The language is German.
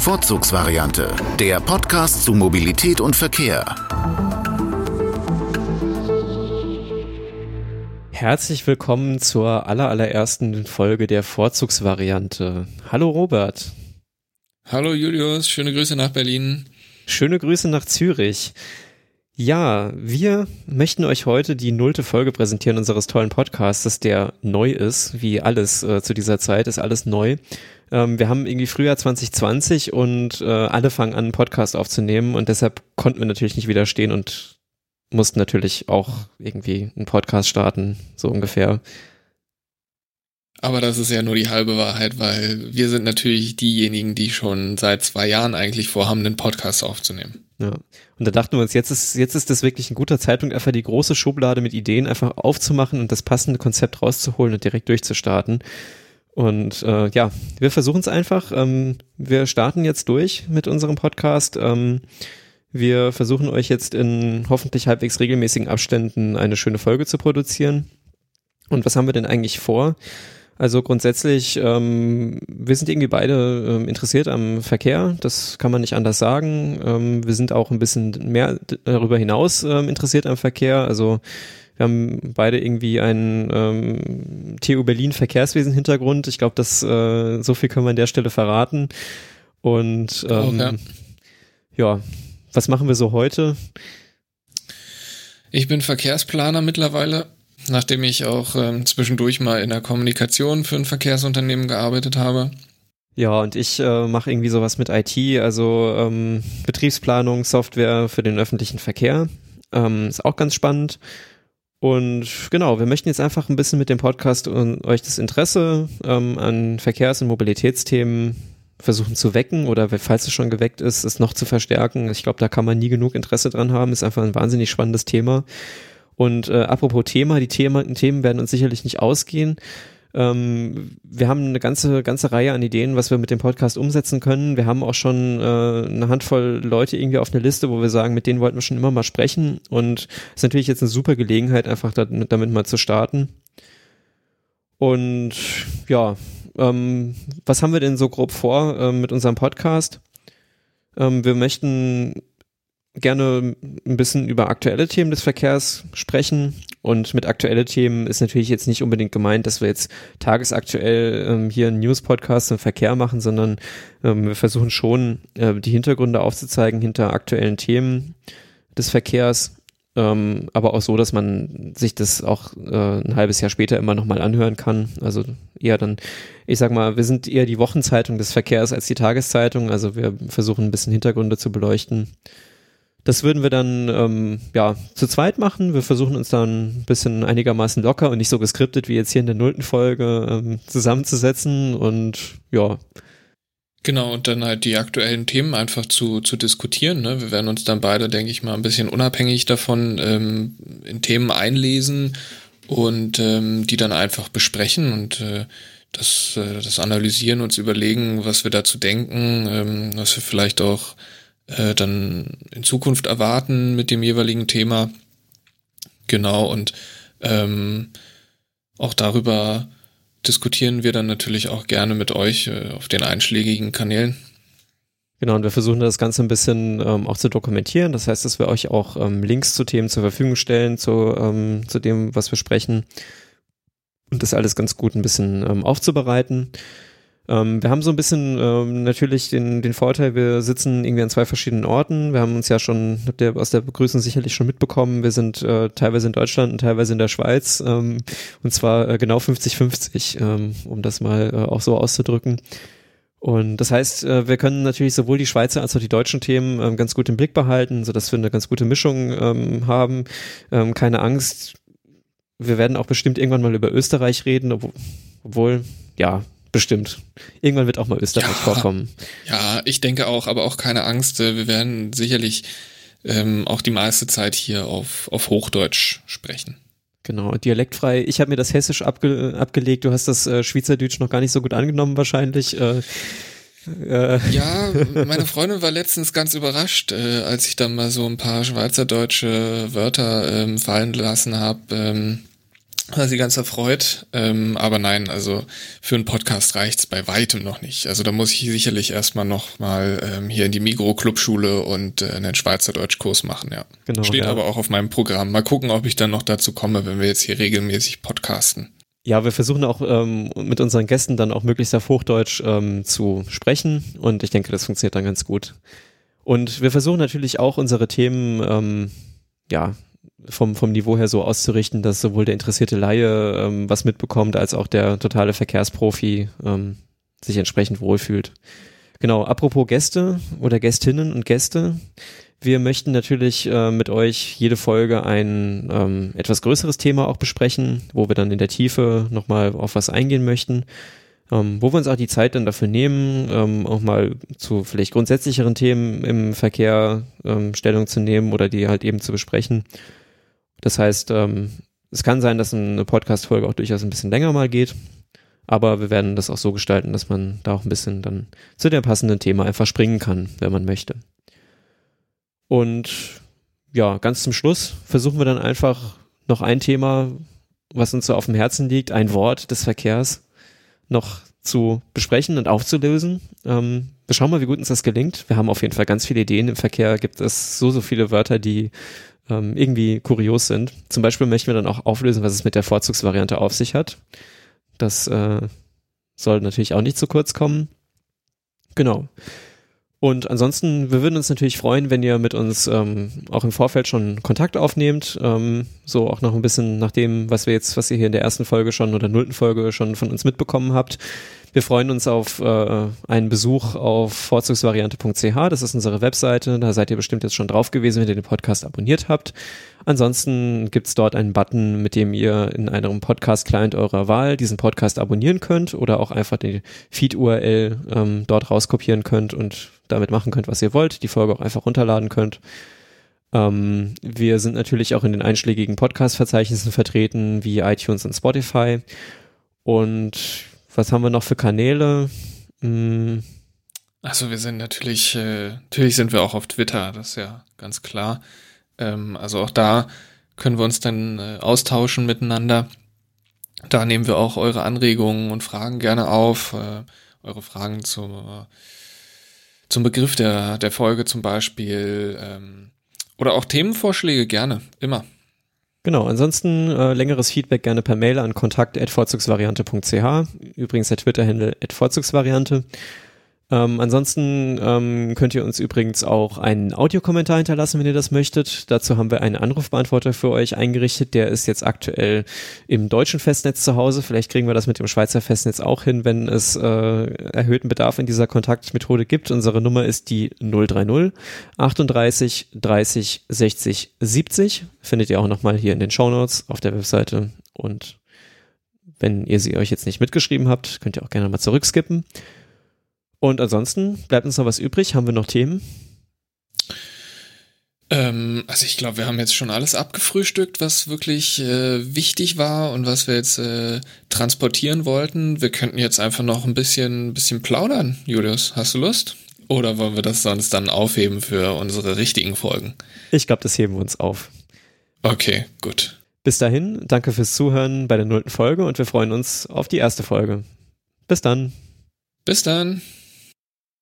Vorzugsvariante, der Podcast zu Mobilität und Verkehr. Herzlich willkommen zur allerallerersten Folge der Vorzugsvariante. Hallo Robert. Hallo Julius, schöne Grüße nach Berlin. Schöne Grüße nach Zürich. Ja, wir möchten euch heute die nullte Folge präsentieren unseres tollen Podcasts, der neu ist, wie alles äh, zu dieser Zeit, ist alles neu. Ähm, wir haben irgendwie Frühjahr 2020 und äh, alle fangen an, einen Podcast aufzunehmen und deshalb konnten wir natürlich nicht widerstehen und mussten natürlich auch irgendwie einen Podcast starten, so ungefähr. Aber das ist ja nur die halbe Wahrheit, weil wir sind natürlich diejenigen, die schon seit zwei Jahren eigentlich vorhaben, einen Podcast aufzunehmen. Ja. Und da dachten wir uns, jetzt ist, jetzt ist das wirklich ein guter Zeitpunkt, einfach die große Schublade mit Ideen einfach aufzumachen und das passende Konzept rauszuholen und direkt durchzustarten. Und äh, ja, wir versuchen es einfach. Ähm, wir starten jetzt durch mit unserem Podcast. Ähm, wir versuchen euch jetzt in hoffentlich halbwegs regelmäßigen Abständen eine schöne Folge zu produzieren. Und was haben wir denn eigentlich vor? Also grundsätzlich, ähm, wir sind irgendwie beide ähm, interessiert am Verkehr, das kann man nicht anders sagen. Ähm, wir sind auch ein bisschen mehr darüber hinaus ähm, interessiert am Verkehr. Also wir haben beide irgendwie einen ähm, TU Berlin Verkehrswesen Hintergrund. Ich glaube, dass äh, so viel können wir an der Stelle verraten. Und ähm, okay. ja, was machen wir so heute? Ich bin Verkehrsplaner mittlerweile nachdem ich auch ähm, zwischendurch mal in der Kommunikation für ein Verkehrsunternehmen gearbeitet habe. Ja, und ich äh, mache irgendwie sowas mit IT, also ähm, Betriebsplanung, Software für den öffentlichen Verkehr. Ähm, ist auch ganz spannend. Und genau, wir möchten jetzt einfach ein bisschen mit dem Podcast und euch das Interesse ähm, an Verkehrs- und Mobilitätsthemen versuchen zu wecken oder falls es schon geweckt ist, es noch zu verstärken. Ich glaube, da kann man nie genug Interesse dran haben. Ist einfach ein wahnsinnig spannendes Thema. Und äh, apropos Thema, die Thema, Themen werden uns sicherlich nicht ausgehen. Ähm, wir haben eine ganze, ganze Reihe an Ideen, was wir mit dem Podcast umsetzen können. Wir haben auch schon äh, eine Handvoll Leute irgendwie auf einer Liste, wo wir sagen, mit denen wollten wir schon immer mal sprechen. Und es ist natürlich jetzt eine super Gelegenheit, einfach damit, damit mal zu starten. Und ja, ähm, was haben wir denn so grob vor äh, mit unserem Podcast? Ähm, wir möchten gerne ein bisschen über aktuelle Themen des Verkehrs sprechen. Und mit aktuelle Themen ist natürlich jetzt nicht unbedingt gemeint, dass wir jetzt tagesaktuell ähm, hier einen News-Podcast im Verkehr machen, sondern ähm, wir versuchen schon, äh, die Hintergründe aufzuzeigen hinter aktuellen Themen des Verkehrs. Ähm, aber auch so, dass man sich das auch äh, ein halbes Jahr später immer nochmal anhören kann. Also eher dann, ich sag mal, wir sind eher die Wochenzeitung des Verkehrs als die Tageszeitung. Also wir versuchen ein bisschen Hintergründe zu beleuchten. Das würden wir dann ähm, ja zu zweit machen. Wir versuchen uns dann ein bisschen einigermaßen locker und nicht so geskriptet wie jetzt hier in der nullten Folge ähm, zusammenzusetzen und ja. Genau, und dann halt die aktuellen Themen einfach zu, zu diskutieren. Ne? Wir werden uns dann beide, denke ich mal, ein bisschen unabhängig davon ähm, in Themen einlesen und ähm, die dann einfach besprechen und äh, das, äh, das analysieren, uns überlegen, was wir dazu denken, ähm, was wir vielleicht auch äh, dann in Zukunft erwarten mit dem jeweiligen Thema. Genau, und ähm, auch darüber diskutieren wir dann natürlich auch gerne mit euch äh, auf den einschlägigen Kanälen. Genau, und wir versuchen das Ganze ein bisschen ähm, auch zu dokumentieren. Das heißt, dass wir euch auch ähm, Links zu Themen zur Verfügung stellen, zu, ähm, zu dem, was wir sprechen. Und das alles ganz gut ein bisschen ähm, aufzubereiten. Ähm, wir haben so ein bisschen ähm, natürlich den, den Vorteil, wir sitzen irgendwie an zwei verschiedenen Orten. Wir haben uns ja schon, habt ihr aus der Begrüßung sicherlich schon mitbekommen, wir sind äh, teilweise in Deutschland und teilweise in der Schweiz. Ähm, und zwar äh, genau 50-50, ähm, um das mal äh, auch so auszudrücken. Und das heißt, äh, wir können natürlich sowohl die Schweizer als auch die deutschen Themen ähm, ganz gut im Blick behalten, so dass wir eine ganz gute Mischung ähm, haben. Ähm, keine Angst. Wir werden auch bestimmt irgendwann mal über Österreich reden, obwohl, obwohl ja, Bestimmt. Irgendwann wird auch mal Österreich ja, vorkommen. Ja, ich denke auch, aber auch keine Angst. Äh, wir werden sicherlich ähm, auch die meiste Zeit hier auf, auf Hochdeutsch sprechen. Genau, dialektfrei. Ich habe mir das Hessisch abge abgelegt. Du hast das äh, Schweizerdeutsch noch gar nicht so gut angenommen wahrscheinlich. Äh, äh. Ja, meine Freundin war letztens ganz überrascht, äh, als ich dann mal so ein paar schweizerdeutsche Wörter ähm, fallen lassen habe. Ähm, war sie ganz erfreut. Ähm, aber nein, also für einen Podcast reicht's bei weitem noch nicht. Also da muss ich sicherlich erstmal noch mal ähm, hier in die Migro-Clubschule und äh, einen Schweizerdeutschkurs machen, ja. Genau, Steht ja. aber auch auf meinem Programm. Mal gucken, ob ich dann noch dazu komme, wenn wir jetzt hier regelmäßig podcasten. Ja, wir versuchen auch ähm, mit unseren Gästen dann auch möglichst auf Hochdeutsch ähm, zu sprechen und ich denke, das funktioniert dann ganz gut. Und wir versuchen natürlich auch unsere Themen, ähm, ja, vom, vom Niveau her so auszurichten, dass sowohl der interessierte Laie ähm, was mitbekommt, als auch der totale Verkehrsprofi ähm, sich entsprechend wohlfühlt. Genau, apropos Gäste oder Gästinnen und Gäste. Wir möchten natürlich äh, mit euch jede Folge ein ähm, etwas größeres Thema auch besprechen, wo wir dann in der Tiefe nochmal auf was eingehen möchten ähm, wo wir uns auch die Zeit dann dafür nehmen, ähm, auch mal zu vielleicht grundsätzlicheren Themen im Verkehr ähm, Stellung zu nehmen oder die halt eben zu besprechen. Das heißt, ähm, es kann sein, dass eine Podcast-Folge auch durchaus ein bisschen länger mal geht, aber wir werden das auch so gestalten, dass man da auch ein bisschen dann zu dem passenden Thema einfach springen kann, wenn man möchte. Und ja, ganz zum Schluss versuchen wir dann einfach noch ein Thema, was uns so auf dem Herzen liegt, ein Wort des Verkehrs noch zu besprechen und aufzulösen. Ähm, wir schauen mal, wie gut uns das gelingt. Wir haben auf jeden Fall ganz viele Ideen. Im Verkehr gibt es so, so viele Wörter, die ähm, irgendwie kurios sind. Zum Beispiel möchten wir dann auch auflösen, was es mit der Vorzugsvariante auf sich hat. Das äh, soll natürlich auch nicht zu kurz kommen. Genau. Und ansonsten, wir würden uns natürlich freuen, wenn ihr mit uns ähm, auch im Vorfeld schon Kontakt aufnehmt. Ähm, so auch noch ein bisschen nach dem, was wir jetzt, was ihr hier in der ersten Folge schon oder nullten Folge schon von uns mitbekommen habt. Wir freuen uns auf äh, einen Besuch auf vorzugsvariante.ch. Das ist unsere Webseite. Da seid ihr bestimmt jetzt schon drauf gewesen, wenn ihr den Podcast abonniert habt. Ansonsten gibt's dort einen Button, mit dem ihr in einem Podcast-Client eurer Wahl diesen Podcast abonnieren könnt oder auch einfach die Feed-URL ähm, dort rauskopieren könnt und damit machen könnt, was ihr wollt. Die Folge auch einfach runterladen könnt. Ähm, wir sind natürlich auch in den einschlägigen Podcast-Verzeichnissen vertreten, wie iTunes und Spotify. Und was haben wir noch für Kanäle? Hm. Also wir sind natürlich, äh, natürlich sind wir auch auf Twitter, das ist ja ganz klar. Ähm, also auch da können wir uns dann äh, austauschen miteinander. Da nehmen wir auch eure Anregungen und Fragen gerne auf. Äh, eure Fragen zum, zum Begriff der, der Folge zum Beispiel. Ähm, oder auch Themenvorschläge gerne, immer. Genau, ansonsten äh, längeres Feedback gerne per Mail an kontakt.vorzugsvariante.ch. Übrigens der Twitter-Handle @vorzugsvariante. Ähm, ansonsten ähm, könnt ihr uns übrigens auch einen Audiokommentar hinterlassen, wenn ihr das möchtet. Dazu haben wir einen Anrufbeantworter für euch eingerichtet. Der ist jetzt aktuell im deutschen Festnetz zu Hause. Vielleicht kriegen wir das mit dem Schweizer Festnetz auch hin, wenn es äh, erhöhten Bedarf in dieser Kontaktmethode gibt. Unsere Nummer ist die 030 38 30 60 70. Findet ihr auch nochmal hier in den Show Notes auf der Webseite. Und wenn ihr sie euch jetzt nicht mitgeschrieben habt, könnt ihr auch gerne mal zurückskippen. Und ansonsten bleibt uns noch was übrig. Haben wir noch Themen? Ähm, also ich glaube, wir haben jetzt schon alles abgefrühstückt, was wirklich äh, wichtig war und was wir jetzt äh, transportieren wollten. Wir könnten jetzt einfach noch ein bisschen, bisschen plaudern, Julius. Hast du Lust? Oder wollen wir das sonst dann aufheben für unsere richtigen Folgen? Ich glaube, das heben wir uns auf. Okay, gut. Bis dahin, danke fürs Zuhören bei der nullten Folge und wir freuen uns auf die erste Folge. Bis dann. Bis dann.